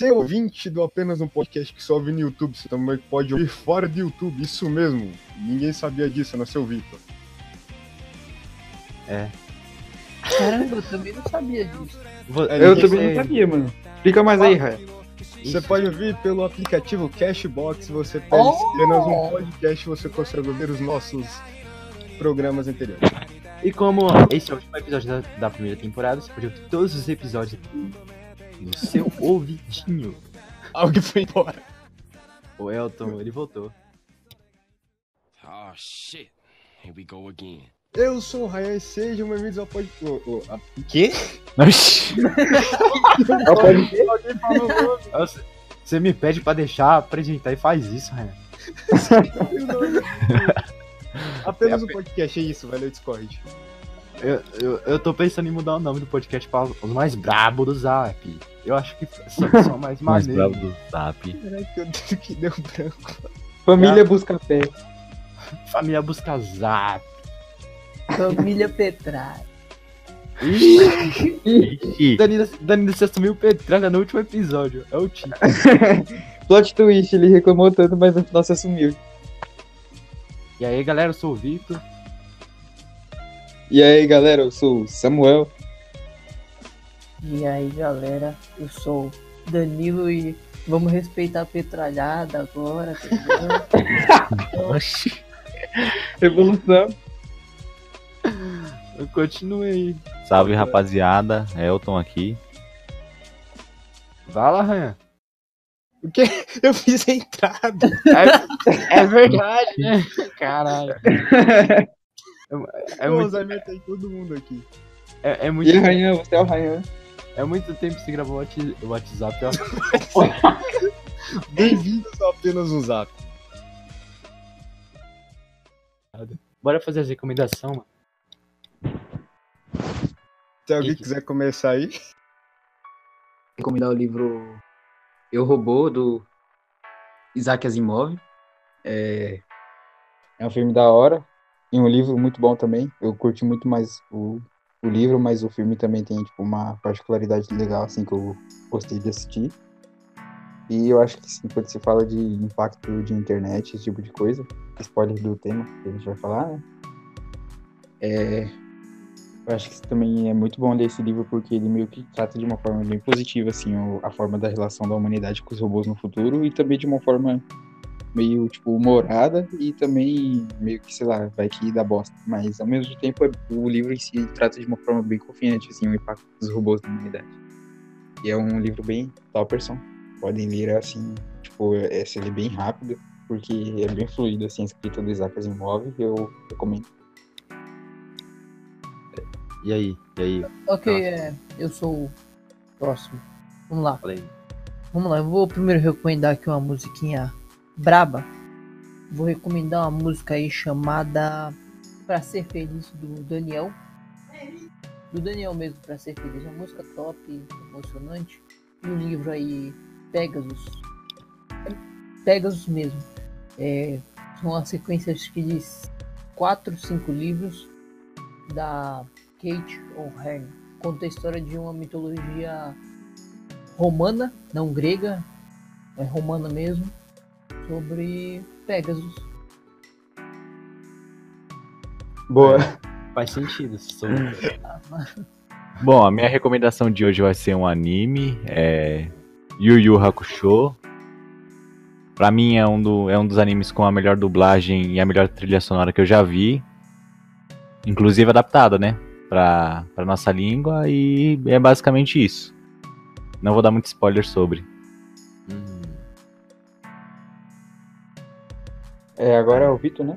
você ouvinte do apenas um podcast que só ouve no YouTube, você também pode ouvir fora do YouTube, isso mesmo. Ninguém sabia disso, não seu Vitor. É. Caramba, eu também não sabia disso. É, Eu também não sabe. sabia, mano. Explica mais aí, Raia. Você pode ouvir pelo aplicativo Cashbox, você pede Oh! apenas um podcast, você consegue ouvir os nossos programas anteriores. E como esse é o último episódio da, da primeira temporada, você pode ouvir todos os episódios no seu ouvidinho. Alguém foi embora. O Elton, ele voltou. Oh shit. Here we go again. Eu sou o Ryan e sejam bem-vindos ao podcast. O quê? Oxi. Alguém falou o nome. Nossa, Você me pede pra deixar apresentar e faz isso, Ryan. Apenas um podcast, é isso, valeu, Discord. Eu, eu, eu tô pensando em mudar o nome do podcast pra os mais brabos do Zap. Eu acho que são, são mais Mais bravo do Zap. Caraca, eu que deu branco. Família busca fé. Família busca Zap. Família Petralha. Ixi, Danilo, Danilo se assumiu Petralha no último episódio. É o título. Plot twist, ele reclamou tanto, mas no final se assumiu. E aí, galera, eu sou o Victor. E aí, galera, eu sou o Samuel. E aí, galera, eu sou Danilo e vamos respeitar a petralhada agora. Revolução. Eu continuei. Salve rapaziada, Elton aqui. Vai lá, Ryan. O quê? Eu fiz a entrada. É, é verdade, né? Caralho. É, É muito, aí todo mundo aqui. é, é muito, E Rayan, você é o Rayan. é muito tempo que você gravou o Whats- o WhatsApp. Bem-vindos a apenas um zap. Bora fazer as recomendações, mano. Se alguém Que que- quiser começar aí. recomendar o livro Eu Robô, do Isaac Asimov. É, É um filme da hora. E um livro muito bom também. Eu curti muito mais o, o livro, mas o filme também tem tipo, uma particularidade legal, assim, que eu gostei de assistir. E eu acho que sim, quando se fala de impacto de internet, esse tipo de coisa, spoiler do tema que a gente vai falar, né? É, eu acho que também é muito bom ler esse livro porque ele meio que trata de uma forma bem positiva, assim, a forma da relação da humanidade com os robôs no futuro e também de uma forma meio, tipo, humorada e também meio que, sei lá, vai que dá bosta. Mas, ao mesmo tempo, é- o livro em si trata de uma forma bem confiante, assim, o impacto dos robôs na humanidade. E é um livro bem topperson. Podem ler, assim, tipo, é, se ele bem rápido, porque é bem fluido, assim, a escrita do Isaac Asimov, eu recomendo. E aí? E aí? ok, Nossa. é, eu sou o próximo. Vamos lá. Vamos lá, eu vou primeiro recomendar aqui uma musiquinha braba. Vou recomendar uma música aí chamada Pra Ser Feliz do Daniel. Do Daniel mesmo, Pra Ser Feliz. Uma música top, emocionante. E um livro aí, Pegasus. Pegasus mesmo. É, são uma sequência acho que de 4, 5 livros da Kate O'Hearn. Conta a história de uma mitologia romana, não grega, é romana mesmo, sobre Pegasus. Boa. Faz sentido. Sou... Bom, a minha recomendação de hoje vai ser um anime, é Yu Yu Hakusho. Pra mim é um, do, é um dos animes com a melhor dublagem e a melhor trilha sonora que eu já vi. Inclusive adaptada, né? Pra, pra nossa língua e é basicamente isso. Não vou dar muito spoiler sobre. É, agora é o Vitor, né?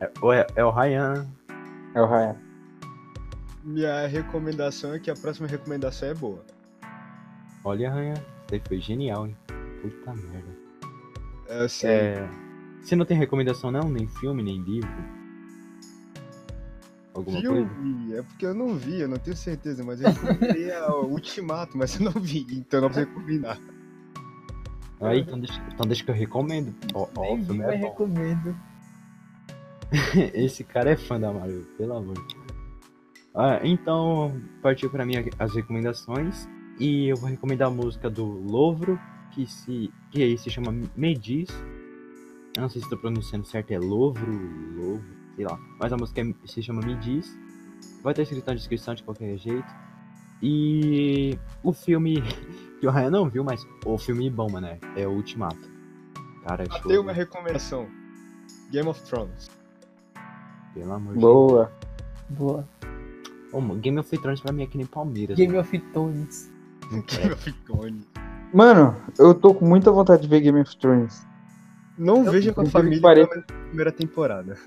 É, o- é, é o Ryan. É o Ryan. Minha recomendação é que a próxima recomendação é boa. Olha, Ryan. Isso aí foi genial, hein? Puta merda. É assim, É, você não tem recomendação não? Nem filme, nem livro? Alguma coisa? filme, é porque eu não vi, eu não tenho certeza, mas eu recomendei a Ultimato, mas eu não vi, então não precisa combinar. Aí, então deixa, então deixa que eu recomendo. Ó, ó, o Nem filme vi, mas é bom. recomendo. Esse cara é fã da Marvel, pelo amor. Ah, então, partiu pra mim as recomendações. E eu vou recomendar a música do Louvro, que se, que aí se chama Medis. Eu não sei se estou pronunciando certo, é Louvro, Louvro, sei lá. Mas a música é- se chama Medis. Vai estar escrito na descrição de qualquer jeito. E o filme que o Ryan não viu, mas o filme bom, mano, é o Ultimato. Cara, Ah, show, Tem uma recomendação. Game of Thrones. pelo amor de Boa. Boa. Deus. Ô, mano, Game of Thrones pra mim é que nem Palmeiras. Game mano. of Thrones. Game of Thrones. Mano, eu tô com muita vontade de ver Game of Thrones. Não veja com a família pareça- na primeira temporada.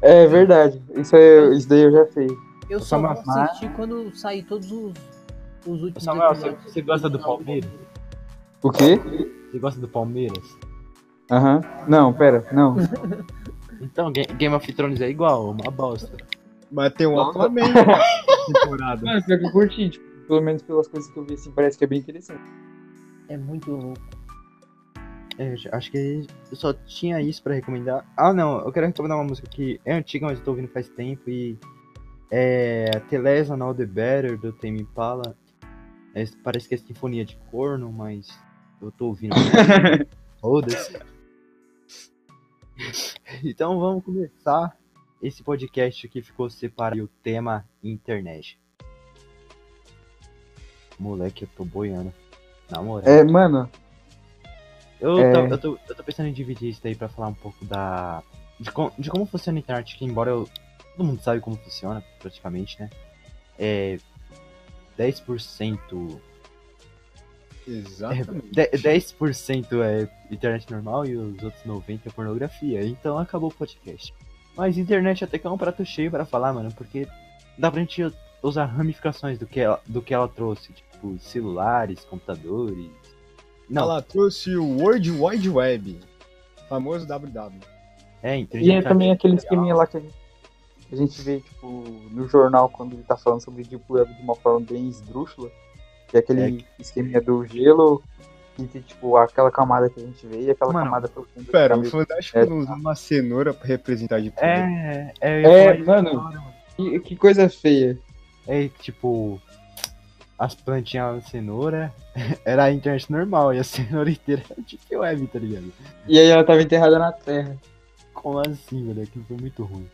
É verdade. Isso, é, isso daí eu já sei. Eu só vou assistir quando sair todos os, os últimos Samuel, você, você gosta do Palmeiras? O quê? Você gosta do Palmeiras? Aham. Não, pera, não. Então, Ga- Game of Thrones é igual, uma bosta. Mas tem um. Aquaman na temporada. Que eu curti, tipo, pelo menos pelas coisas que eu vi, assim, parece que é bem interessante. É muito louco. É, acho que eu só tinha isso pra recomendar. Ah, não, eu quero recomendar uma música que é antiga, mas eu tô ouvindo faz tempo e é and All the Better do Tame Impala. É, parece que é sinfonia de corno, mas eu tô ouvindo. Foda-se. Então vamos começar. Esse podcast aqui ficou separado e o tema internet. Moleque, eu tô boiando. Na moral. É, mano, Eu, É. tô, eu, tô, eu tô pensando em dividir isso daí pra falar um pouco da. De, com- de como funciona a internet, que embora eu. Todo mundo sabe como funciona, praticamente, né? É. 10%. Exatamente. de- 10% é internet normal e os outros 90% é pornografia. Então acabou o podcast. Mas internet até que é um prato cheio pra falar, mano, porque dá pra gente usar ramificações do que ela, do que ela trouxe. Tipo, celulares, computadores. Não, Ela trouxe o World Wide Web. Famoso WW. é, e inteligência é também aquele esqueminha lá que a gente, a gente vê, tipo, no jornal, quando ele tá falando sobre Deep Web de uma forma bem esdrúxula. Que é aquele esqueminha do gelo, e tem, tipo, aquela camada que a gente vê e aquela Mano, camada profunda. que Pera, o Fantástico É. não usou uma cenoura pra representar de poder. É, é, É, mano. Que, que coisa feia. É tipo, as plantinhas de cenoura era a internet normal e a cenoura inteira era tipo web, tá ligado? E aí ela tava enterrada na terra. Como assim, velho? Aquilo foi muito ruim.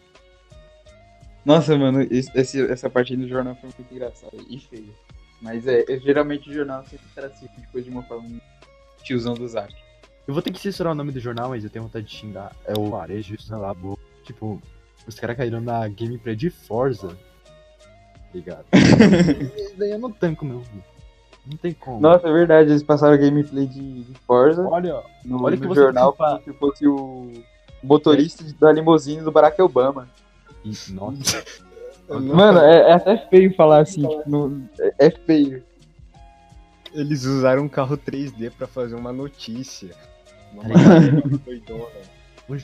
Nossa, mano, esse- essa parte do jornal foi muito engraçada e feia. Mas é, é, geralmente o jornal sempre trata depois de uma forma tiozão do Zack. Eu vou ter que censurar o nome do jornal, mas eu tenho vontade de xingar. É o Varejo, sei lá, bo... Tipo, os caras caíram na gameplay de Forza. Ligado? Isso daí eu não tanco, meu. Não tem como. Nossa, é verdade, eles passaram gameplay de, de Forza Olha, no, olha no que você jornal precisa- como se fosse o motorista da limusine do Barack Obama. Nossa. Não- Mano, é, é até feio falar assim, tipo, no- é, é feio. Eles usaram um carro 3D pra fazer uma notícia. Uma doidona.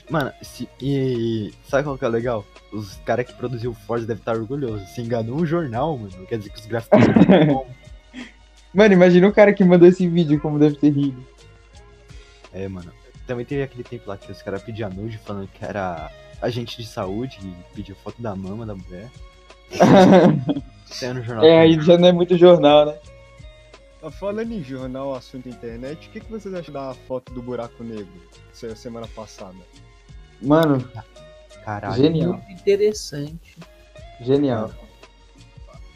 Mano, se, e sabe qual que é legal? Os caras que produziu o Forza devem estar orgulhosos. Se enganou um jornal, mano. Quer dizer que os gráficos são bons. Mano, imagina o cara que mandou esse vídeo, como deve ter rido. É, mano. Também teve aquele tempo lá que os caras pediam nude falando que era agente de saúde e pediu foto da mama da mulher. Saiu no jornal. é, aí já não é muito jornal, né? Tá Falando em jornal, assunto internet, o que, que vocês acham da foto do buraco negro? que saiu semana passada. Mano, Caralho. Genial. Muito interessante. genial.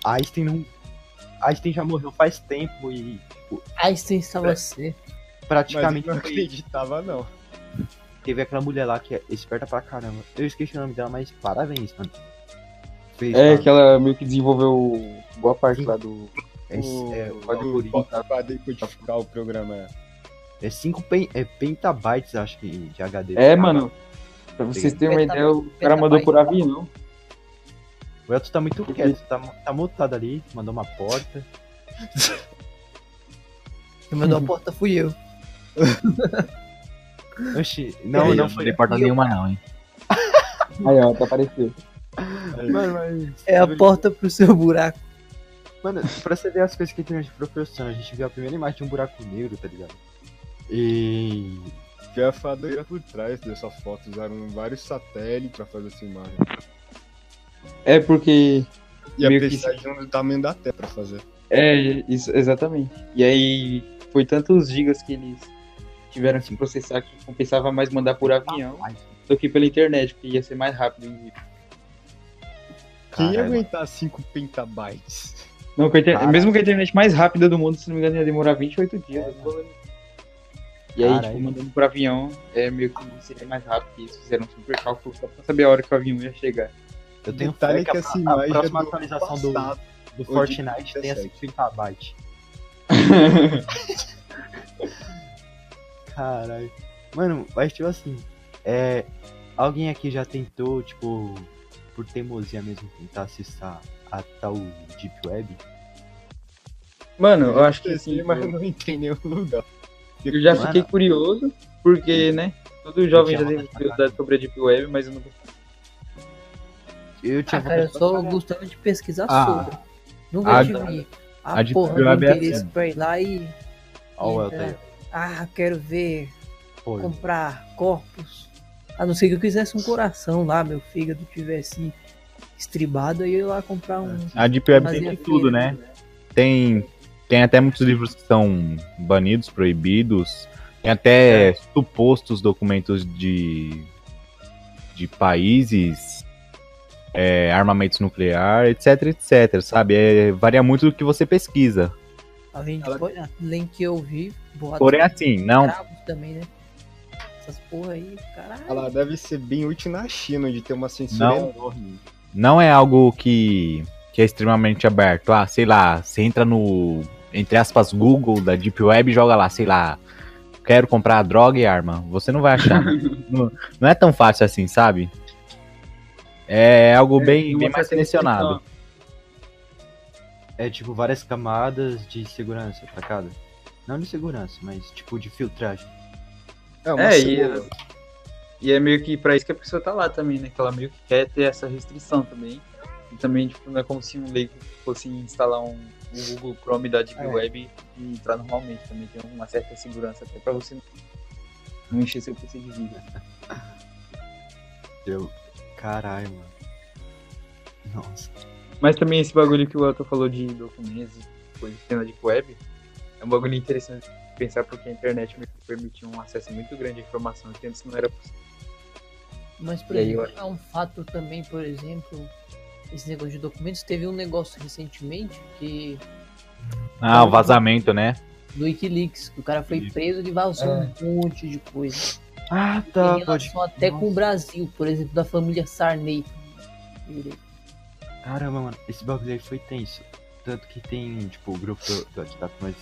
Einstein não. Einstein já morreu faz tempo e tipo, Einstein estava certo. Mas eu praticamente não acreditava, não. Teve aquela mulher lá que é esperta pra caramba. Eu esqueci o nome dela, mas parabéns, mano. Fez É, lá. que ela meio que desenvolveu boa parte lá do. É, é, o o algoritmo. pra decodificar o programa. É 5 é pentabytes, acho que, de HD. É, mano. Pra vocês terem uma ideia, o cara mandou por avião. O Elton tá muito quieto, tá, tá mutado ali, mandou uma porta. Quem mandou a porta fui eu. Oxi, não, eu não não foi. dei porta nenhuma, não, hein? Aí, ó, até apareceu. Mano, mas. É a porta pro seu buraco. Mano, pra você ver as coisas que a internet proporciona, a gente viu a primeira imagem de um buraco negro, tá ligado? E. Que a fadeira por trás dessa foto. Usaram vários satélites pra fazer essa imagem. É porque. E a que de um do tamanho da Terra pra fazer. É, isso, exatamente. E aí foi tantos gigas que eles tiveram que processar que compensava mais mandar por avião do que pela internet, porque ia ser mais rápido o envio. Quem ia aguentar 5 petabytes? Não, com a inter- mesmo com a internet mais rápida do mundo, se não me engano, ia demorar 28 dias. E aí, Caralho. tipo, mandando por avião, é meio que seria mais rápido, que eles fizeram um super cálculo só pra saber a hora que o avião ia chegar. Eu tenho Detalhe que que a, essa a imagem é próxima atualização do, do Fortnite tem 17. 50 bytes. Caralho. Mano, mas tipo assim, é. Alguém aqui já tentou, tipo, por teimosia mesmo, tentar acessar a tal Deep Web? Mano, eu acho que assim, mas eu, não entrei em nenhum lugar. eu já Mano. fiquei curioso, porque, né, todo jovem já de curiosidade sobre a Deep Web, mas eu não Eu tinha Ah, cara, eu só gostava de pesquisar Ah, sobre. Nunca a- tive a, a Deep porra é interesse assim. pra ir lá e. Ó, o Elton aí. Ah, quero ver, Pô, comprar corpos. A não ser que eu quisesse um coração lá, meu fígado tivesse estribado, aí eu ia lá comprar um. A Deep Web tem de tudo, feira. né? Tem, tem até muitos livros que são banidos, proibidos. Tem até supostos documentos de, de países, é, armamentos nuclear, etc, etc, sabe? É, varia muito do que você pesquisa. Além, de, Ela- além que eu vi, Porém, assim, não, também, né? Essas porra aí, caralho. Ela deve ser bem útil na China, de ter uma censura Não. enorme. não é algo que, que é extremamente aberto. Ah, sei lá, você entra no, entre aspas, Google da Deep Web e joga lá, sei lá, quero comprar droga e arma. Você não vai achar. não, não é tão fácil assim, sabe? É algo bem, uma bem mais selecionado. É tipo várias camadas de segurança, sacada? Não de segurança, mas tipo de filtragem. É, uma É, e, cebola. e é meio que pra isso que a pessoa tá lá também, né? Que ela meio que quer ter essa restrição também. E também, tipo, não é como se um leigo fosse instalar um, o Google Chrome da Deep É. Web e entrar normalmente. Também tem uma certa segurança até pra você não encher seu PC de vida. Eu. Caralho, mano. Nossa. Mas também esse bagulho que o Elton falou de documentos e coisas que tem na Deep Web é um bagulho interessante de pensar porque a internet que permitiu um acesso muito grande à informação que antes não era possível. Mas, por E eu exemplo, é um fato também, por exemplo, esse negócio de documentos. Teve um negócio recentemente que. Ah, o vazamento, né? do Wikileaks, que o cara foi preso e vazou É. um monte de coisa. Ah, Em tá, relação até com o Brasil, por exemplo, da família Sarney. Caramba, mano, esse bagulho aí foi tenso. Tanto que tem, tipo, o grupo do, do WhatsApp, mas.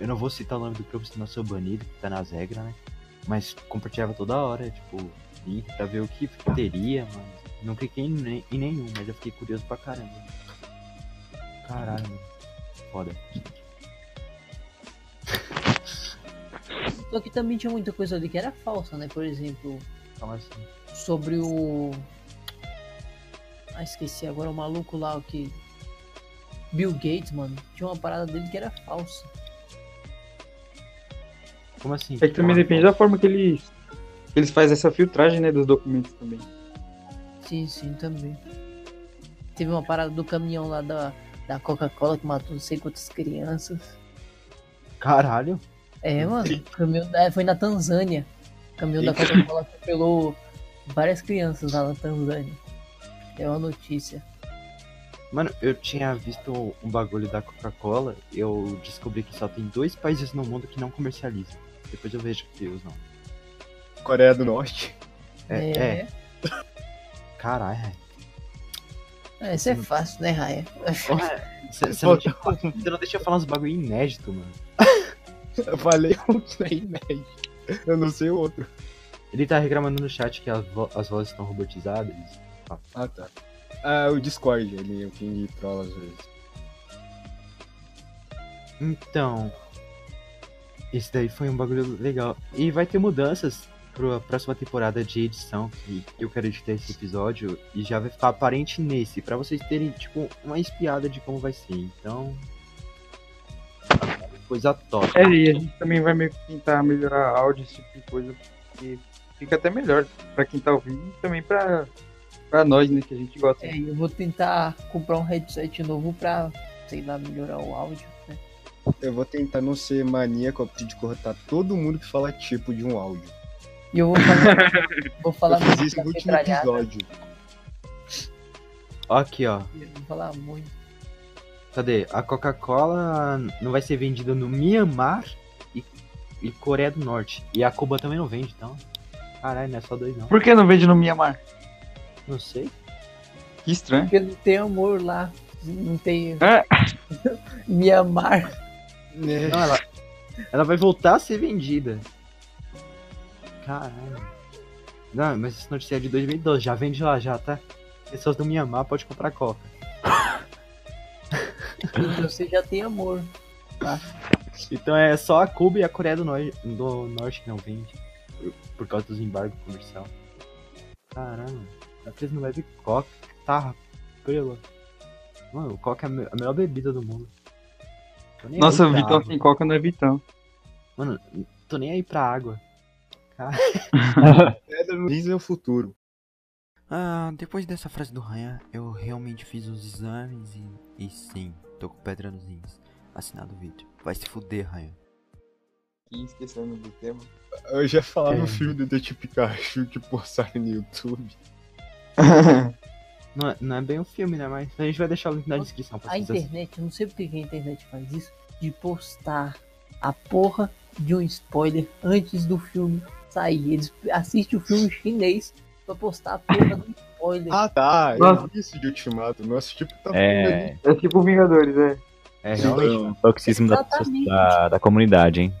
Eu não vou citar o nome do grupo, senão sou banido, que tá nas regras, né? Mas compartilhava toda hora, tipo, link pra ver o que teria, mano. Não cliquei em, em nenhum, mas eu fiquei curioso pra caramba. Caralho, mano. Foda. Só que também tinha muita coisa ali que era falsa, né? Por exemplo, Como assim? sobre o. Ah, esqueci agora o maluco lá, o que. Bill Gates, mano. Tinha uma parada dele que era falsa. Como assim? É que também depende da forma que eles, eles fazem essa filtragem né, dos documentos também. Sim, sim, também. Teve uma parada do caminhão lá da, da Coca-Cola que matou não sei quantas crianças. Caralho. É, mano. o Caminhão da, foi na Tanzânia. O caminhão da Coca-Cola atropelou várias crianças lá na Tanzânia. É uma notícia. Mano, eu tinha visto um bagulho da Coca-Cola, eu descobri que só tem dois países no mundo que não comercializam. Depois eu vejo que os não. Coreia do Norte. É, é. Caralho. É, isso é fácil, né, Raia? Você não, não deixa eu falar uns bagulho inédito, mano. Eu falei um trem médio. Eu não sei o outro. Ele tá reclamando no chat que as, vo- as vozes estão robotizadas. Ah, tá. Ah, o Discord, ele é o que trola às vezes. Então. Esse daí foi um bagulho legal. E vai ter mudanças pra próxima temporada de edição, que eu quero editar esse episódio, e já vai ficar aparente nesse, pra vocês terem, tipo, uma espiada de como vai ser. Então. Coisa top. É, e a gente também vai meio que tentar melhorar áudio, esse tipo de coisa, porque fica até melhor pra quem tá ouvindo e também pra, pra nós, né, que a gente gosta. É, eu vou tentar comprar um headset novo pra, sei lá, melhorar o áudio, né? Eu vou tentar não ser maníaco a de cortar todo mundo que fala tipo de um áudio. E eu vou falar. vou falar Eu fiz isso no último episódio. Ó Aqui, ó. Vou falar muito. Cadê? A Coca-Cola não vai ser vendida no Myanmar e, e Coreia do Norte. E a Cuba também não vende, então. Caralho, não é só dois não. Por que não vende no Mianmar? Não sei. Que estranho. Porque não tem amor lá. Não tem. É. Mianmar. Não, ela, ela vai voltar a ser vendida. Caralho. Não, mas esse notícia é de 2012, já vende lá já, tá? Pessoas do Myanmar pode comprar Coca. Então você já tem amor. Então é só a Cuba e a Coreia do, Nor do Norte que não vende. Por, por causa dos embargos comercial. Caramba, a empresa não vai ver Coca. Tá, pela. Mano, Coca é a me- a melhor bebida do mundo. Nossa, pra Vitão sem coca não é Vitão. Mano, tô nem aí pra água. Pedra no é o futuro. Ah, depois dessa frase do Ryan, eu realmente fiz os exames e, e sim, tô com pedra nos rins. Assinado o vídeo. Vai se fuder, Ryan. Aqui, esquecendo do tema. Eu já falava É. no filme do Detetive Pikachu que postaram no YouTube. Não, é- não é bem um filme, né? Mas a gente vai deixar o link na descrição pra A internet, eu não sei porque que a internet faz isso, de postar a porra de um spoiler antes do filme sair. Eles assistem o filme chinês pra postar a porra do spoiler. Ah tá, Nossa. eu vi isso de Ultimato. Nossa, tipo, tá É, É tipo Vingadores, é. É, realmente. o toxismo da, da, da comunidade, hein?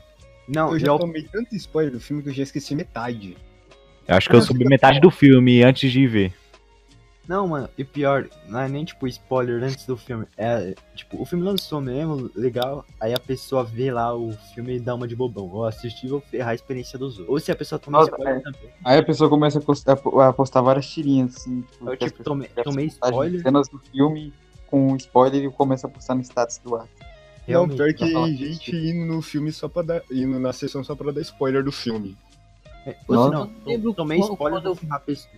Não, Eu já ao- tomei tanto spoiler do filme que eu já esqueci metade. Eu acho que eu subi metade do filme antes de ver. Não, mano, e pior, não é nem tipo spoiler antes do filme. É, tipo, o filme lançou mesmo, legal. Aí a pessoa vê lá o filme e dá uma de bobão. Ó, assistir e vou ferrar a experiência dos outros. Ou se a pessoa toma Nossa, spoiler é. também. Aí a pessoa começa a postar, a postar várias tirinhas, assim. Tipo, Eu, tipo, tomei, tomei spoiler. Cenas do filme com spoiler e começa a postar no status do ar. Não, pior que que gente indo no filme só pra dar. indo na sessão só pra dar spoiler do filme. É, ou não, não lembro tomei spoiler do filme a pessoa.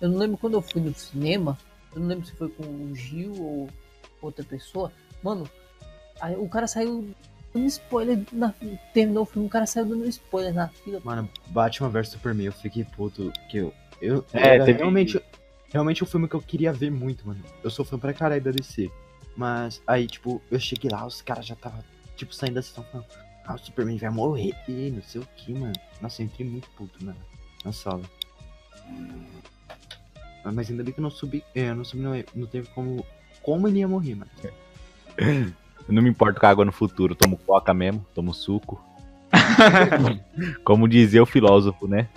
Eu não lembro quando eu fui no cinema, eu não lembro se foi com o Gil ou outra pessoa. Mano, aí o cara saiu dando spoiler, na, terminou o filme, o cara saiu dando spoiler na fila. Mano, Batman vs Superman, eu fiquei puto. Que eu. eu É, era teve- realmente. Realmente o filme que eu queria ver muito, mano. Eu sou fã pra caralho da DC. Mas aí, tipo, eu cheguei lá, os caras já tava, tipo, saindo da sessão falando, ah, o Superman vai morrer, e não sei o que, mano. Nossa, eu entrei muito puto na, na sala. Ah, Mas ainda bem que eu não subi. É, eu não subi, não, não teve como. Como ele ia morrer, mano. Eu não me importo com a água no futuro. Tomo coca mesmo, tomo suco. Como dizia o filósofo, né?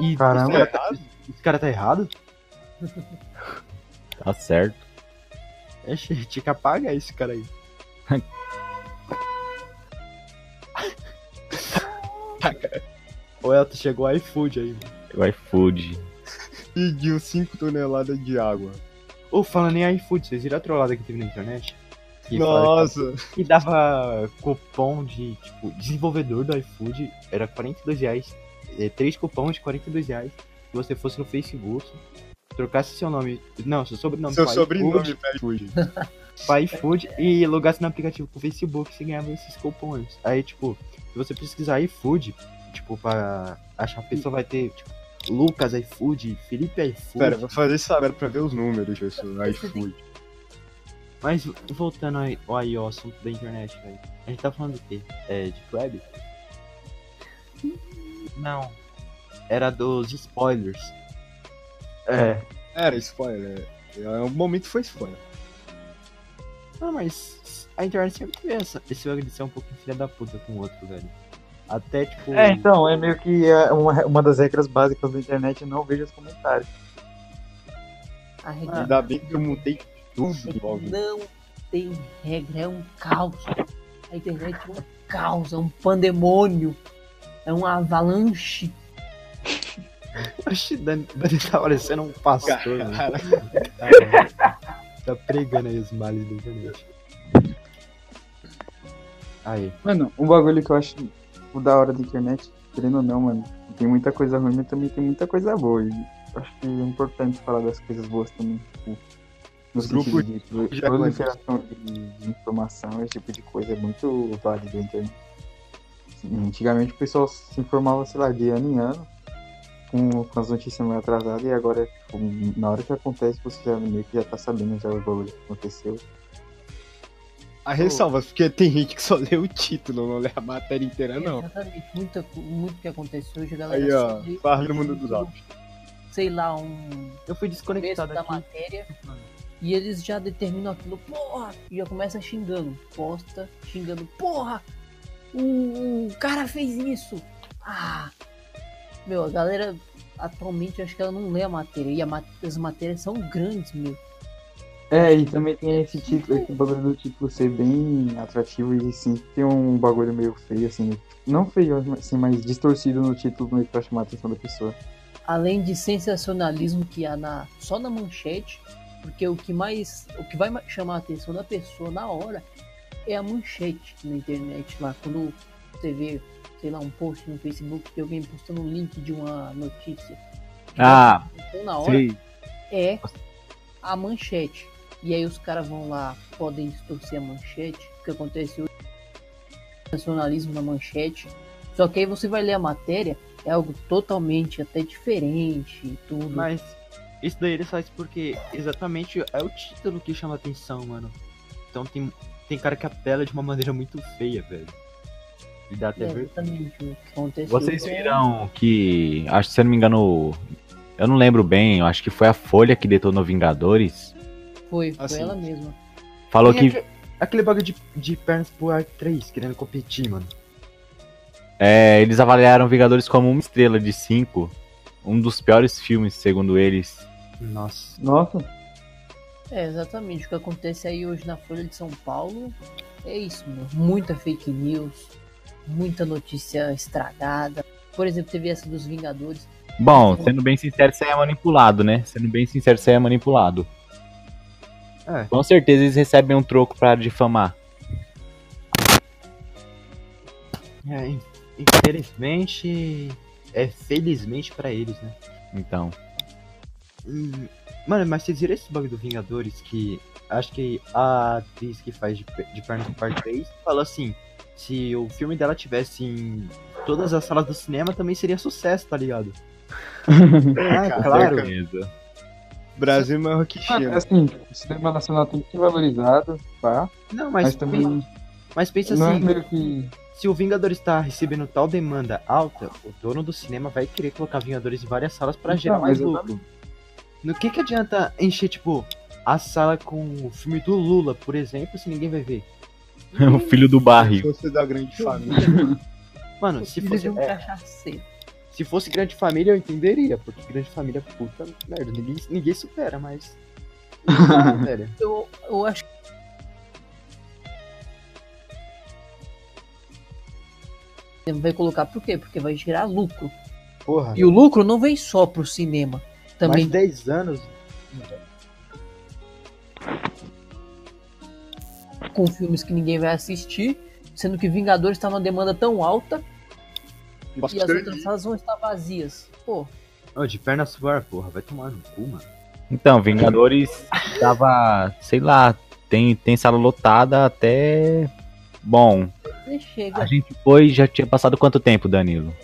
E Caramba. esse cara tá, esse cara tá errado? Tá certo. É, tinha que apagar esse cara aí. O Elton chegou o iFood aí, mano. O iFood. Pediu 5 toneladas de água. Ô, falando em iFood, vocês viram a trollada que teve na internet? Que Nossa! que dava cupom de, tipo, desenvolvedor do iFood, era 42 reais. É, três cupons de 42 reais. Se você fosse no Facebook, trocasse seu nome, não, seu sobrenome Seu sobrenome, iFood. Fuji. pra iFood e logasse no aplicativo com o Facebook, você ganhava esses cupons. Aí, tipo, se você pesquisar iFood, tipo, pra achar a pessoa vai ter, tipo, Lucas iFood, Felipe iFood. Pera, vou fazer isso agora pra ver os números disso, no iFood. Mas voltando aí, aí ao assunto da internet, velho. A gente tá falando do quê? É, de web? Não. Era dos spoilers. É. Era spoiler. É, o momento foi spoiler. Não, mas a internet sempre teve essa, esse jogo de ser um pouquinho filha da puta com o outro, velho. Até, tipo... É, então, é meio que é uma, uma das regras básicas da internet, não veja os comentários. A regra Ainda bem que eu mudei tudo do bagulho. não tem regra, é um caos. A internet é um caos, é um pandemônio, é um avalanche. Oxi, Dani, Dani tá parecendo um pastor, né? Cara, Tá, tá pregando aí os males da internet. Aí. Mano, um bagulho que eu acho o da hora da internet, querendo ou não, mano, tem muita coisa ruim, mas também tem muita coisa boa. E acho que é importante falar das coisas boas também. Tipo, No Grupo de tipo, já toda interação de, de informação, esse tipo de coisa é muito válido na internet. Sim, Antigamente o pessoal se informava, sei lá, de ano em ano, com, com as notícias meio atrasadas, e agora, tipo, na hora que acontece, você já meio que já tá sabendo já o que aconteceu. A ressalva, porque tem gente que só lê o título, não lê a matéria inteira, não. Exatamente, muita, co- muito que aconteceu hoje, a galera Aí, ó, farra no mundo dos autos. sei lá, um Eu fui desconectado da aqui. matéria e eles já determinam aquilo, porra, e já começa xingando, posta, xingando, porra, o, o cara fez isso. Ah, meu, a galera atualmente acho que ela não lê a matéria e a as matérias são grandes, meu. É, e também tem esse título, esse bagulho do título ser bem atrativo e sim tem um bagulho meio feio, assim, não feio, mas, assim, mas distorcido no título meio pra chamar a atenção da pessoa. além de sensacionalismo que há na, só na manchete, porque o que mais o que vai ma- chamar a atenção da pessoa na hora é a manchete na internet lá quando você vê sei lá um post no Facebook de alguém postando um link de uma notícia Ah, então na hora sei. é a manchete e aí os caras vão lá podem distorcer a manchete o que acontece hoje sensacionalismo na manchete só que aí você vai ler a matéria é algo totalmente até diferente e tudo Mas isso daí ele faz porque exatamente é o título que chama atenção, mano. Então tem, tem cara que apela de uma maneira muito feia, velho. E dá até É, exatamente o que aconteceu. Vocês viram que, acho que se eu não me engano, eu não lembro bem, eu acho que foi a Folha que detonou Vingadores. Foi, foi Assim. ela mesma. Falou Tem que aque- Aquele bagulho de, de pernas pro ar 3, querendo competir, mano. é, eles avaliaram Vingadores como uma estrela de cinco, um dos piores filmes, segundo eles. Nossa. Nossa, É, exatamente. O que acontece aí hoje na Folha de São Paulo é isso, meu. Muita fake news, muita notícia estragada. Por exemplo, teve essa dos Vingadores. Bom, sendo bem sincero, isso aí é manipulado, né? Sendo bem sincero, isso aí é manipulado. É. Com certeza eles recebem um troco pra difamar. É, in- infelizmente. É felizmente pra eles, né? Então. Hum, Mano, mas vocês viram esse bagulho do Vingadores que acho que a atriz que faz de, de Pernas pro Par 3 falou assim: se o filme dela tivesse em todas as salas do cinema também seria sucesso, tá ligado? ah, Com claro. Certeza. Brasil é maior que Ah, China. assim, o cinema nacional tem que ser valorizado, tá? Não, Mas, mas, também mas pensa não é assim, meio que. se o Vingadores tá recebendo tal demanda alta, o dono do cinema vai querer colocar Vingadores em várias salas pra Então, gerar mais lucro. No que que adianta encher, tipo, a sala com o filme do Lula, por exemplo, se ninguém vai ver? o filho do Se barril. fosse da grande família. Mano, se fosse, um é, cachaceiro. Se fosse Grande Família eu entenderia, porque Grande Família, puta merda, ninguém, ninguém supera, mas... Velho. Eu, eu acho que vai colocar por quê? Porque vai gerar lucro. Porra, E o lucro não vem só pro cinema. Também mais 10 anos... com filmes que ninguém vai assistir, sendo que Vingadores tá numa demanda tão alta e as outras salas vão estar vazias. Pô, Ô, de perna suar, porra, vai tomar no cu, mano. Então, Vingadores tava, sei lá, tem, tem sala lotada até. Bom, a gente foi, já tinha passado quanto tempo, Danilo?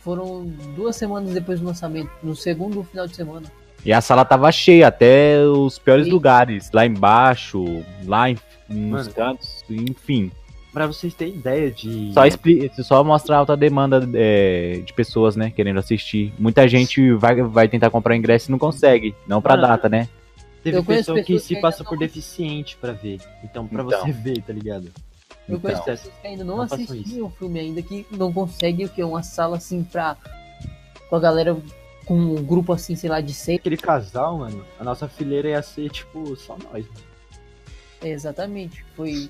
Foram duas semanas depois do lançamento, no segundo final de semana. E a sala tava cheia, até os piores Sim. lugares, lá embaixo, lá em, nos Mano. cantos, enfim. Pra vocês terem ideia de... Só, expli só mostra a alta demanda é, de pessoas, né, querendo assistir. Muita gente vai, vai tentar comprar ingresso e não consegue, não pra Mano, data, né? Teve Eu pessoa que se que passa não- por deficiente pra ver. Então, pra Então. você ver, tá ligado? Eu Então. conheço pessoas que ainda não, Não assistiram o filme ainda, que não conseguem o que? Uma sala assim pra. Com a galera. Com um grupo assim, sei lá, de seis. Aquele casal, mano, a nossa fileira ia ser, tipo, só nós. Mano. É, exatamente. Foi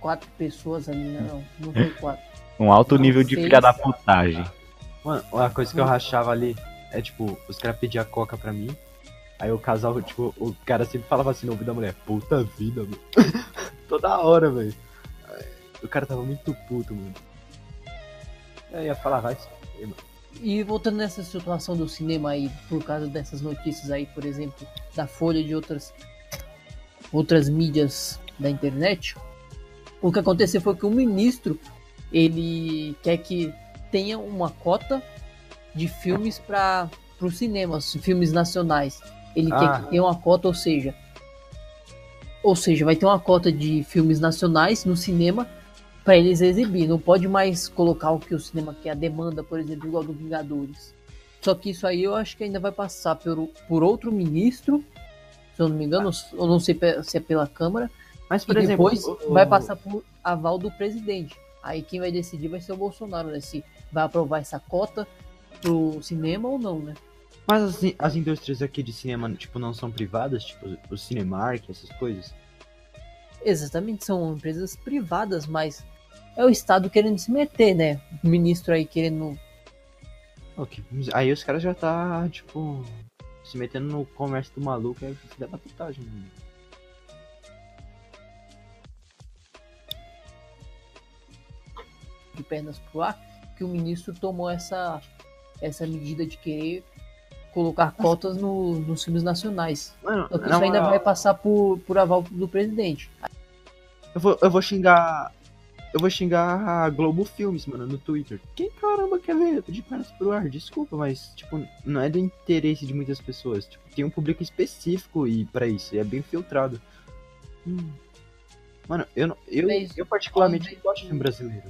quatro pessoas ali, né? não, não foi quatro. Um alto Não, nível de filha da putagem. Mano, uma coisa que eu rachava ali é, tipo, os caras pediam coca pra mim. Aí o casal, tipo, o cara sempre falava assim no ouvido da mulher, puta vida, mano. Toda hora, velho. Aí, O cara tava muito puto, mano. Eu ia falar, vai se mano. E voltando nessa situação do cinema aí, por causa dessas notícias aí, por exemplo, da Folha e de outras outras mídias da internet, o que aconteceu foi que o ministro ele quer que tenha uma cota de filmes para os cinemas, filmes nacionais. Ele Ah. quer que tenha uma cota, ou seja, ou seja, vai ter uma cota de filmes nacionais no cinema para eles exibir. Não pode mais colocar o que o cinema quer, a demanda, por exemplo, igual do Vingadores. Só que isso aí eu acho que ainda vai passar por, por outro ministro, se eu não me engano, eu não sei se é pela Câmara, Mas, e por exemplo, depois vai passar por aval do presidente. Aí quem vai decidir vai ser o Bolsonaro, né? Se vai aprovar essa cota pro cinema ou não, né? Mas as, as indústrias aqui de cinema, tipo, não são privadas? Tipo, o Cinemark, essas coisas? Exatamente, são empresas privadas, mas é o Estado querendo se meter, né? O ministro aí querendo. Ok. Aí os caras já tá, tipo, se metendo no comércio do maluco, é filho da putagem, né? De pernas pro ar, que o ministro tomou essa, essa medida de querer colocar cotas no- nos filmes nacionais. Mano, Só que isso ainda vai passar por, por aval do presidente. Eu vou, eu vou xingar. Eu vou xingar a Globo Filmes, mano, no Twitter. Quem caramba quer ver de pernas pro ar? Desculpa, mas, tipo, não é do interesse de muitas pessoas. Tipo, tem um público específico e para isso, e é bem filtrado. Hum. Mano, eu, não- eu, eu particularmente não gosto de de- filme brasileiro.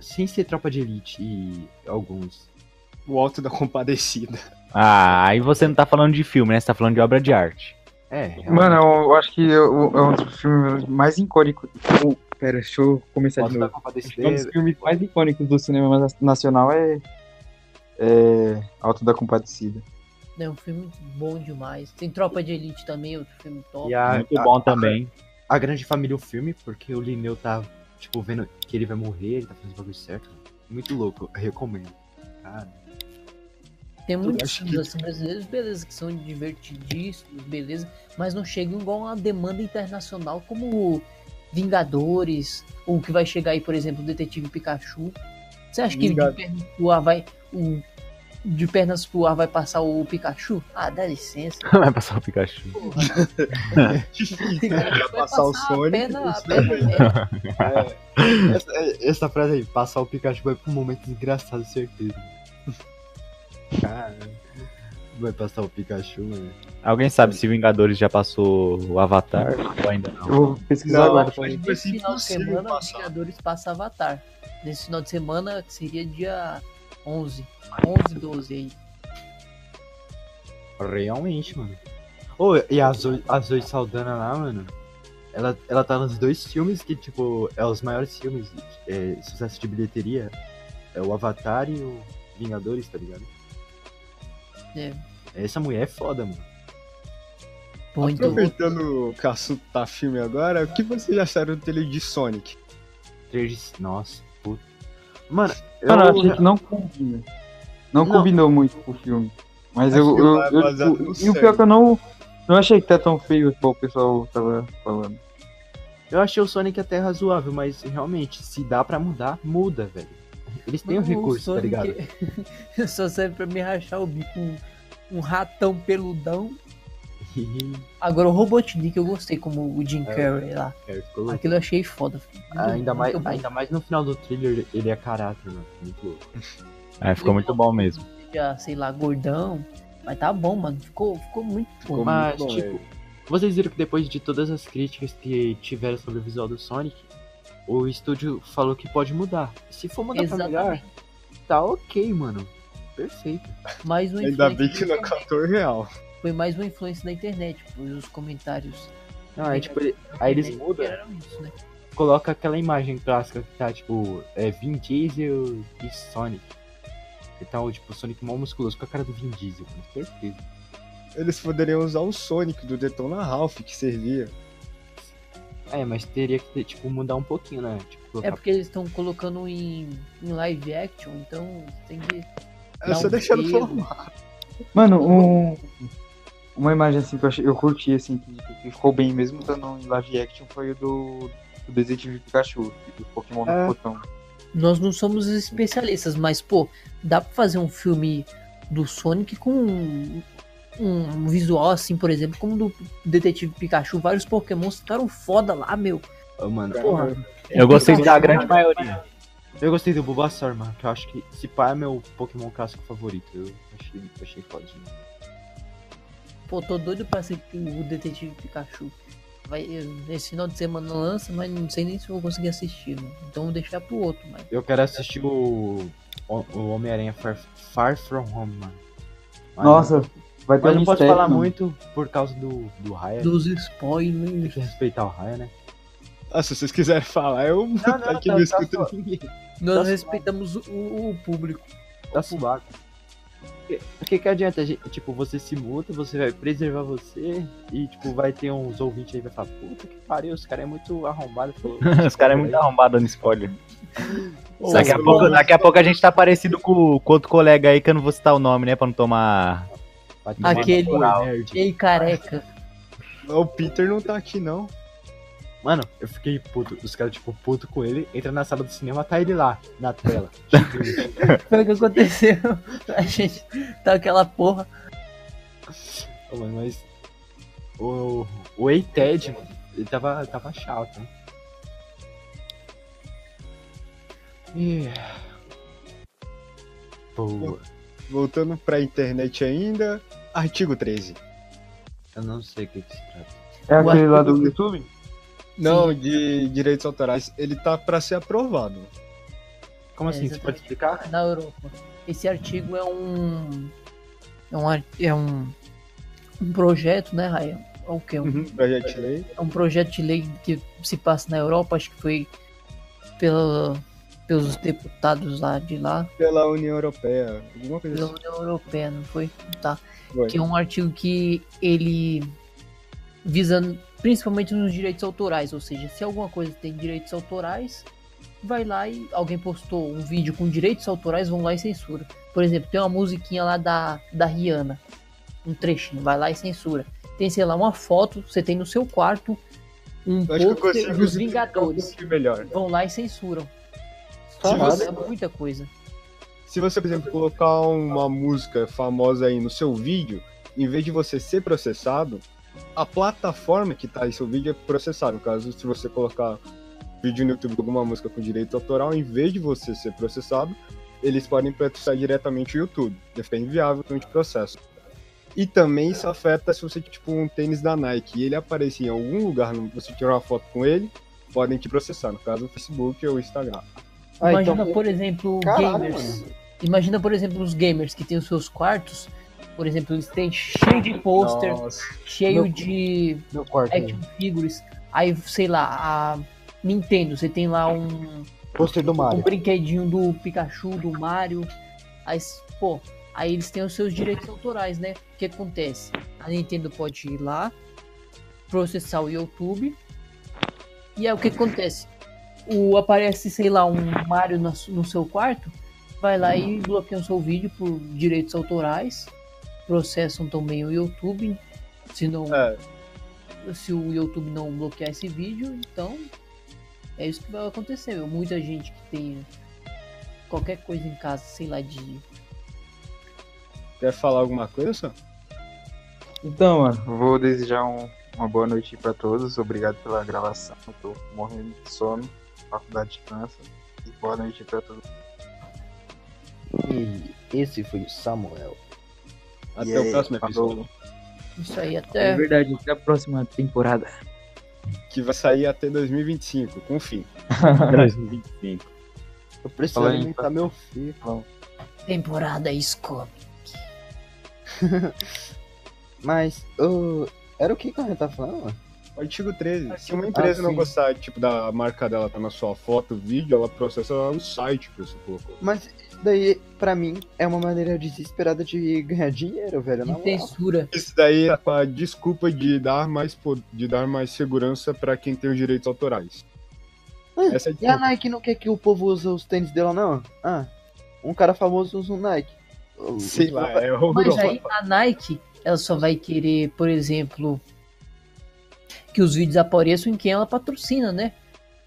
Sem ser Tropa de Elite e alguns. O Alto da Compadecida. Ah, aí você não tá falando de filme, né? Você tá falando de obra de arte. É, realmente. Mano, eu, eu acho que eu- é um dos filmes mais icônicos. Pera, deixa eu começar Alto de da novo. Compadecida Um dos filmes mais icônicos do cinema na- nacional é, é Alto da Compadecida. É um filme bom demais. Tem Tropa de Elite também, outro filme top. E a, Muito a- bom também. a Grande Família o filme, porque o Lineu tá, tipo, vendo que ele vai morrer, ele tá fazendo o bagulho certo. Muito louco, eu recomendo. Cara, Tem muitos filmes que- assim brasileiros, beleza, que são divertidíssimos, beleza, mas não chegam igual uma demanda internacional como Vingadores, ou que vai chegar aí, por exemplo, o Detetive Pikachu. Você acha que ar vai. O, de pernas pro ar vai passar o Pikachu? Ah, dá licença. Vai passar o Pikachu. Vai passar o a Sonic. perna- a isso perna- é- é, essa, essa frase aí, passar o Pikachu vai pra um momento engraçado, certeza. Cara, vai passar o Pikachu, mano. Alguém sabe se Vingadores já passou o Avatar ou ainda não? Eu vou pesquisar Não, agora. acho que Nesse final de semana, passar. Vingadores passa Avatar. Nesse final de semana, que seria dia 11. 11, 12 aí. Realmente, mano. Ô, e a Zoe, a Zoe Saldana lá, mano. Ela, ela tá nos dois filmes que, tipo, é os maiores filmes, é, sucesso de bilheteria. É o Avatar e o Vingadores, tá ligado? É. Essa mulher é foda, mano. Então, Aproveitando que o assunto tá filme agora, o que vocês acharam do trailer de Sonic? Trailer de- Nossa. Mano, eu, Mano, eu achei que não combina. Não, Não. combinou muito com o filme. Mas Acho eu. eu, eu, no e o pior é que eu não, não achei que tá tão feio igual o pessoal tava falando. eu achei o Sonic até razoável, mas realmente, se dá pra mudar, muda, velho. Eles têm o o recurso, tá Sonic ligado? Só serve pra me rachar o bico. Um, um ratão peludão. Agora o Robotnik eu gostei, como o Jim É. Carrey lá. É. Aquilo eu achei foda. ainda, mais, bom. ainda mais no final do thriller, ele é caráter, mano. Muito louco. É, ficou muito bom mesmo. Já, sei lá, gordão. Mas tá bom, mano. Ficou, ficou muito bom. Mas, muito bom, tipo, vocês viram que depois de todas as críticas que tiveram sobre o visual do Sonic, o estúdio falou que pode mudar. Se for mudar pra melhor, Exatamente. tá ok, mano. Perfeito. Mais uma Ainda bem que não é internet. cantor real. Foi mais uma influência da internet. Pois os comentários. Ah, aí, tipo, ele- aí eles mudam, isso, né? coloca aquela imagem clássica que tá, tipo, é Vin Diesel e Sonic. E tal, tipo, Sonic mal musculoso com a cara do Vin Diesel, com certeza. Eles poderiam usar o Sonic do Detona Ralph, que servia. É, mas teria que, ter, tipo, mudar um pouquinho, né? Tipo, É porque eles estão colocando em, em live action, então tem que. É só um deixando formar. Mano, um, uma imagem assim que eu, achei, eu curti, assim, que, que ficou bem mesmo estando em live action foi o do, do Detetive Pikachu, do Pokémon É. no botão. nós não somos especialistas, mas, pô, dá pra fazer um filme do Sonic com um, um visual assim, por exemplo, como do Detetive Pikachu. Vários Pokémons ficaram foda lá, meu. Ô, mano, Porra. Eu gostei da grande maioria. eu gostei do Bulbasaur, mano, que eu acho que esse pai é meu Pokémon clássico favorito. Eu achei, achei fodinho. Pô, tô doido pra assistir o Detetive Pikachu. Vai, esse final de semana lança, mas não sei nem se vou conseguir assistir, mano. Então vou deixar pro outro, mas. Eu quero assistir o, o, Homem-Aranha Far, Far From Home, mano. Mano, Nossa, vai ter Mas um não posso mistério, falar mano. muito por causa do, do Raya. Dos Tem spoilers. que respeitar o Raya, né? Ah, se vocês quiserem falar, eu Não, não, aqui tá- não tá escuto só- ninguém. Nós Tá respeitamos o, o- público. Tá suave. O que que adianta, gente? tipo, você se muta, você vai preservar você e, tipo, vai ter uns ouvintes aí que vai falar, puta que pariu, esse cara é muito arrombado. Falou, Os caras é muito arrombados dando spoiler. Ô, Daqui a, pouco, daqui a pouco a gente tá parecido com, com outro colega aí que eu não vou citar o nome, né? Pra não tomar. Aquele- no. Ei, careca. O Peter não tá aqui, não. Mano, eu fiquei puto. Os caras, tipo, puto com ele, entra na sala do cinema, tá ele lá, na tela. Foi o que aconteceu. A gente tá aquela porra. Ô, mano, mas. O. O Eited, mano, ele tava, tava chato? Ih. Boa. Voltando pra internet ainda, artigo 13. Eu não sei o que, que se trata. É O aquele lá do YouTube? Não, de direitos autorais, ele tá pra ser aprovado. Como É, assim? Você pode explicar? Na Europa. Esse artigo é um. É um. É um, um projeto, né, Ryan? É o quê? Um, Uhum, projeto de lei. é um projeto de lei que se passa na Europa, acho que foi pela, pelos deputados lá de lá, Pela União Europeia, alguma coisa pela assim. União Europeia, não foi? Tá. Foi. que é um artigo que ele visa principalmente nos direitos autorais, ou seja, se alguma coisa tem direitos autorais, vai lá e alguém postou um vídeo com direitos autorais, vão lá e censura. Por exemplo, tem uma musiquinha lá da, da Rihanna, um trechinho, vai lá e censura. Tem, sei lá, uma foto, você tem no seu quarto um pôster dos Vingadores. melhor. Vão lá e censuram. Se você- É muita coisa. Se você, por exemplo, colocar uma música famosa aí no seu vídeo, em vez de você ser processado, a plataforma que tá aí seu vídeo é processada. No caso, se você colocar vídeo no YouTube de alguma música com direito autoral, em vez de você ser processado, eles podem processar diretamente o YouTube. Vai ficar inviável durante o processo. E também isso afeta se você tipo um tênis da Nike e ele aparecer em algum lugar, você tirar uma foto com ele, podem te processar. No caso, o Facebook ou o Instagram. Ah, Imagina, então- por exemplo, Caralho, gamers. Imagina, por exemplo, os gamers que têm os seus quartos. Por exemplo, eles têm cheio de pôster, cheio Meu- de Meu quarto. action figures. Aí, sei lá, a Nintendo, você tem lá um, Pôster do um Mario. brinquedinho do Pikachu, do Mario. Aí, pô, aí eles têm os seus direitos autorais, né? O que acontece? A Nintendo pode ir lá, processar o YouTube. E aí o que acontece? O, aparece, sei lá, um Mario su- no seu quarto, vai lá e bloqueia o seu vídeo por direitos autorais, processam também o YouTube, se não É, se o YouTube não bloquear esse vídeo, então é isso que vai acontecer. meu. Muita gente que tem qualquer coisa em casa, sei lá, de. quer falar alguma coisa? Então, mano, vou desejar um- uma boa noite pra todos. Obrigado pela gravação. Eu tô morrendo de sono. Faculdade cansa. E boa noite pra todos. E esse foi o Samuel. Até E o aí, próximo falou. episódio. Isso aí É até. verdade, até a próxima temporada. Que vai sair até 2025, confie. 2025. Eu preciso Fala alimentar meu filho. Temporada Scope. Mas, ô, era o que que a gente tá falando, mano? Artigo 13. Se uma empresa Ah, não gostar, tipo, da marca dela tá na sua foto, vídeo, ela processa o site que você colocou. Mas daí, pra mim, é uma maneira desesperada de ganhar dinheiro, velho. De moral. censura. Isso daí é a desculpa de dar mais, de dar mais segurança pra quem tem os direitos autorais. Ah, Essa é a E a. Nike não quer que o povo use os tênis dela, não? Ah, um cara famoso usa um Nike. Sei lá, é o Mas aí a Nike, ela só vai querer, por exemplo, que os vídeos apareçam em quem ela patrocina, né?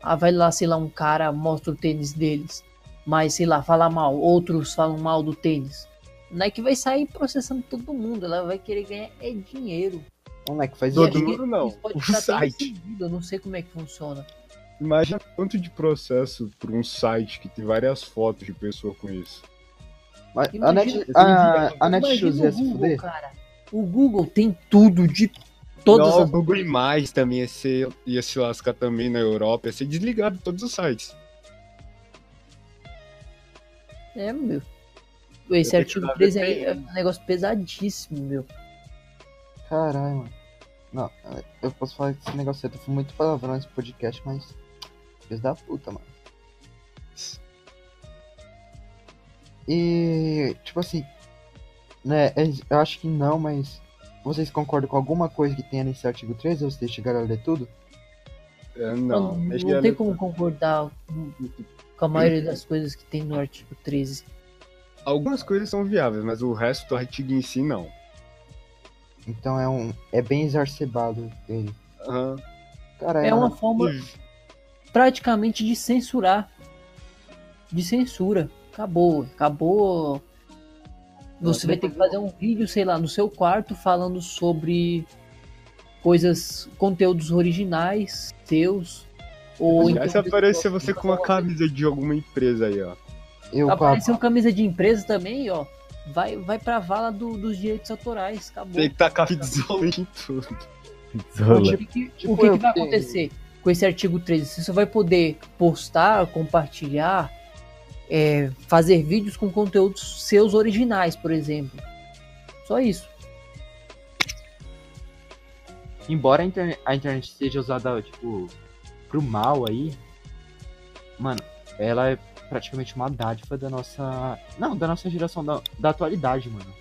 Ah, vai lá, sei lá, um cara mostra o tênis deles. Mas sei lá, falar mal, outros falam mal do tênis. Nike vai sair processando todo mundo, ela vai querer ganhar é dinheiro. O Nike faz Todo mundo não, o site. decidido, Eu não sei como é que funciona. Imagina quanto de processo por um site que tem várias fotos de pessoa com isso. Mas a Imagina- Net, a, Imagina ia o se Google, fuder. cara. O Google tem tudo de todas não, as o Google Imagens também ia, ser, ia se lascar também na Europa, ia ser desligado de todos os sites. É, meu. Esse Eu artigo tenho que 13 dar aí é VPN. um negócio pesadíssimo, meu. Caralho, mano. Não, eu posso falar que esse negócio aí, eu fui muito palavrão nesse podcast, mas. Filhos da puta, mano. E, tipo assim, né, é- eu acho que não, mas vocês concordam com alguma coisa que tenha nesse artigo 13 ou vocês chegaram a ler tudo? É, Não, não, não, tem como concordar com, a maioria das coisas que tem no artigo 13. Algumas coisas são viáveis, mas o resto do artigo em si não. Então é um. É bem exacerbado ele. Aham. Cara, É uma forma praticamente de censurar. De censura. Acabou. Acabou. Você vai ter que fazer um vídeo, sei lá, no seu quarto falando sobre coisas, conteúdos originais seus. Ou se então- aparecer você com uma camisa de alguma empresa aí, ó. eu papo. Apareceu camisa de empresa também, ó. Vai, vai pra vala do- dos direitos autorais. Acabou. Tem que tacar isolante em tudo. Zola. O que, que- Tipo, o que, que vai tenho- acontecer com esse artigo 13? Você só vai poder postar, compartilhar, é, fazer vídeos com conteúdos seus originais, por exemplo. Só isso. Embora a, a internet seja usada, tipo, pro mal aí, mano, ela é praticamente uma dádiva da nossa. Não, da nossa geração, da, da atualidade, mano.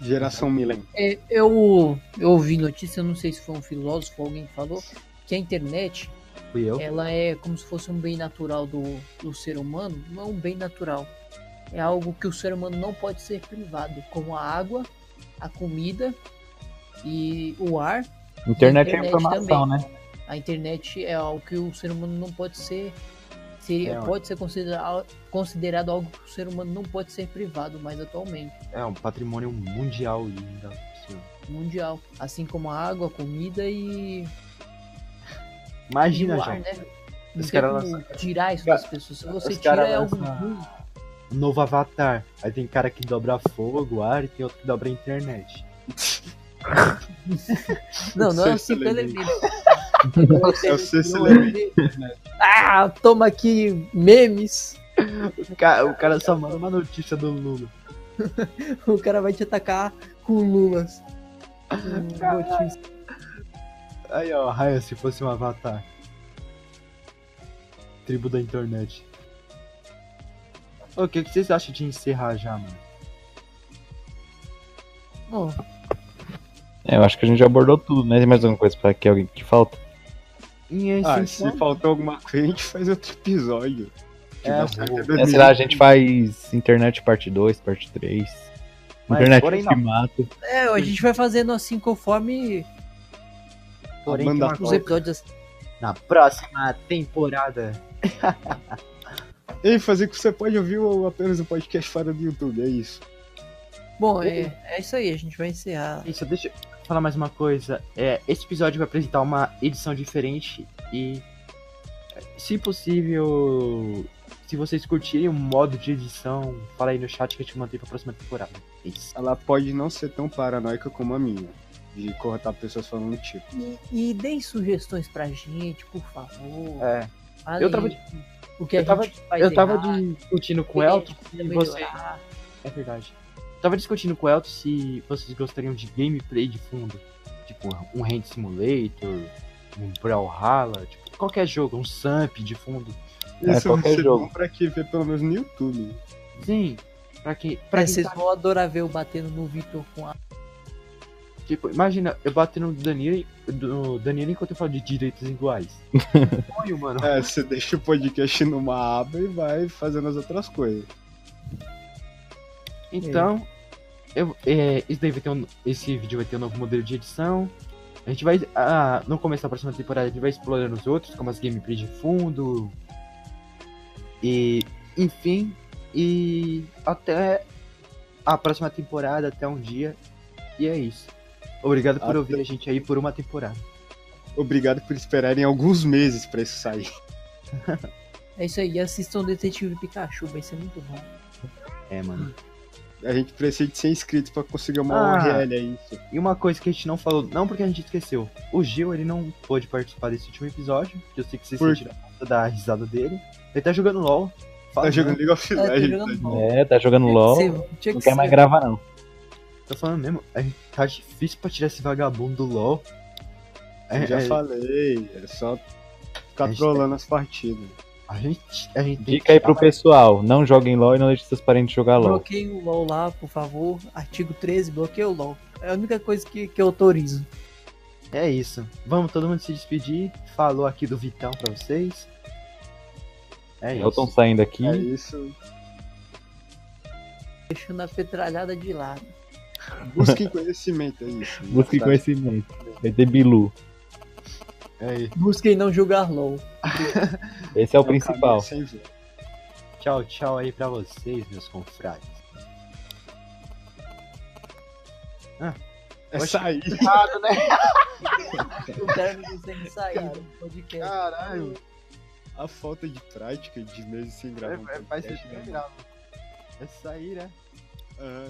Geração Millen. É, eu, eu ouvi notícia, eu não sei se foi um filósofo ou alguém que falou, que a internet Fui eu. ela é como se fosse um bem natural do, do ser humano. Não é um bem natural. É algo que o ser humano não pode ser privado, como a água, a comida e o ar Internet é internet informação, também. né? A internet é algo que o ser humano não pode ser. Seria, É, pode ser considerado, considerado algo que o ser humano não pode ser privado mais atualmente. É um patrimônio mundial e ainda. Mundial. Assim como a água, a comida e, e Imagina, o já. ar, né? Não tem tirar isso das pessoas. Se você tira é algo ruim. Novo avatar. Aí tem cara que dobra fogo, ar e tem outro que dobra a internet. Não, não é o Sexto o sexto Não é- Ah, toma aqui memes. O cara, o cara só manda uma notícia do Lula. O cara vai te atacar com lulas. Aí, ó, Raya, se fosse um avatar. Tribo da internet. O que, que vocês acham de encerrar já, mano? Bom, É, eu acho que a gente já abordou tudo, né? Tem mais alguma coisa pra que alguém que falta? Em Ah, se faltou alguma coisa, a gente faz outro episódio. É, Tipo, É, sei lá, a gente faz internet parte 2, parte 3. Mas Internet não. mata. é, a gente vai fazendo assim conforme porém os episódios. Na próxima temporada. E fazer que você pode ouvir o- apenas o podcast fora do YouTube, é isso. Bom, é, é isso aí, a gente vai encerrar. Isso, deixa eu falar mais uma coisa. É, esse episódio vai apresentar uma edição diferente e, se possível, se vocês curtirem o modo de edição, fala aí no chat que a gente mantém pra próxima temporada. É Isso. Ela pode não ser tão paranoica como a minha, de cortar pessoas falando tipo. E, e deem sugestões pra gente, por favor. É, Falem eu tava de- o que a eu tava- gente faz eu tava discutindo com o Elton e você. É verdade. Eu tava discutindo com o Elton se vocês gostariam de gameplay de fundo. Tipo, um Hand Simulator, um Brawlhalla, tipo, qualquer jogo, um Samp de fundo. É, Isso vai qualquer ser jogo. bom pra que ver pelo menos no YouTube. Sim, pra quem. Pra É, vocês tá- vão adorar ver eu batendo no Vitor com a. Tipo, imagina, eu batendo no Danilo, no Danilo enquanto eu falo de direitos iguais. Sonho, mano. É, você deixa o podcast numa aba e vai fazendo as outras coisas. Então, eu, é, isso daí vai ter um, esse vídeo vai ter um novo modelo de edição. A gente vai, ah, no começo da próxima temporada, a gente vai explorando os outros, como as gameplays de fundo. E, enfim, E até a próxima temporada, até um dia. E é isso. Obrigado por Até- ouvir a gente aí por uma temporada. Obrigado por esperarem alguns meses pra isso sair. É isso aí, assistam Detetive Pikachu, vai ser muito bom. É, mano. A gente precisa de 100 inscritos pra conseguir uma Ah. URL, é isso. E uma coisa que a gente não falou, não porque a gente esqueceu. O Gil, ele não pôde participar desse último episódio, que eu sei que vocês Por- sentiram falta da risada dele. Ele tá jogando LOL. Fala, Tá jogando League of tá Legends. jogando né? LOL. É, tá jogando LOL. Que Não que quer ser. mais gravar, não. Tô falando mesmo, é, tá difícil pra tirar esse vagabundo do LOL. É, Eu já é, falei, é só ficar trolando as partidas. A gente, a gente tem Dica que aí pro pessoal, não joguem LOL e não deixe seus parentes jogar LOL. Bloqueie o LOL lá, por favor. Artigo 13, bloqueia o LOL. É a única coisa que, que eu autorizo. É isso. Vamos todo mundo se despedir. Falou aqui do Vitão pra vocês. É Elton isso. saindo aqui. É isso. Deixando a petralhada de lado. Busquem conhecimento, é isso. Busque Tá? conhecimento. Vai ter Bilu. É isso. Busquem não jogar LOL. Esse é o É principal. Tchau, tchau aí pra vocês, meus confrades. É Oxe. sair. O término sem sair do podcast. Caralho. A falta de prática de meses sem gravar. um Vai, vai ser podcast, né? grave. É sair, né? Ah,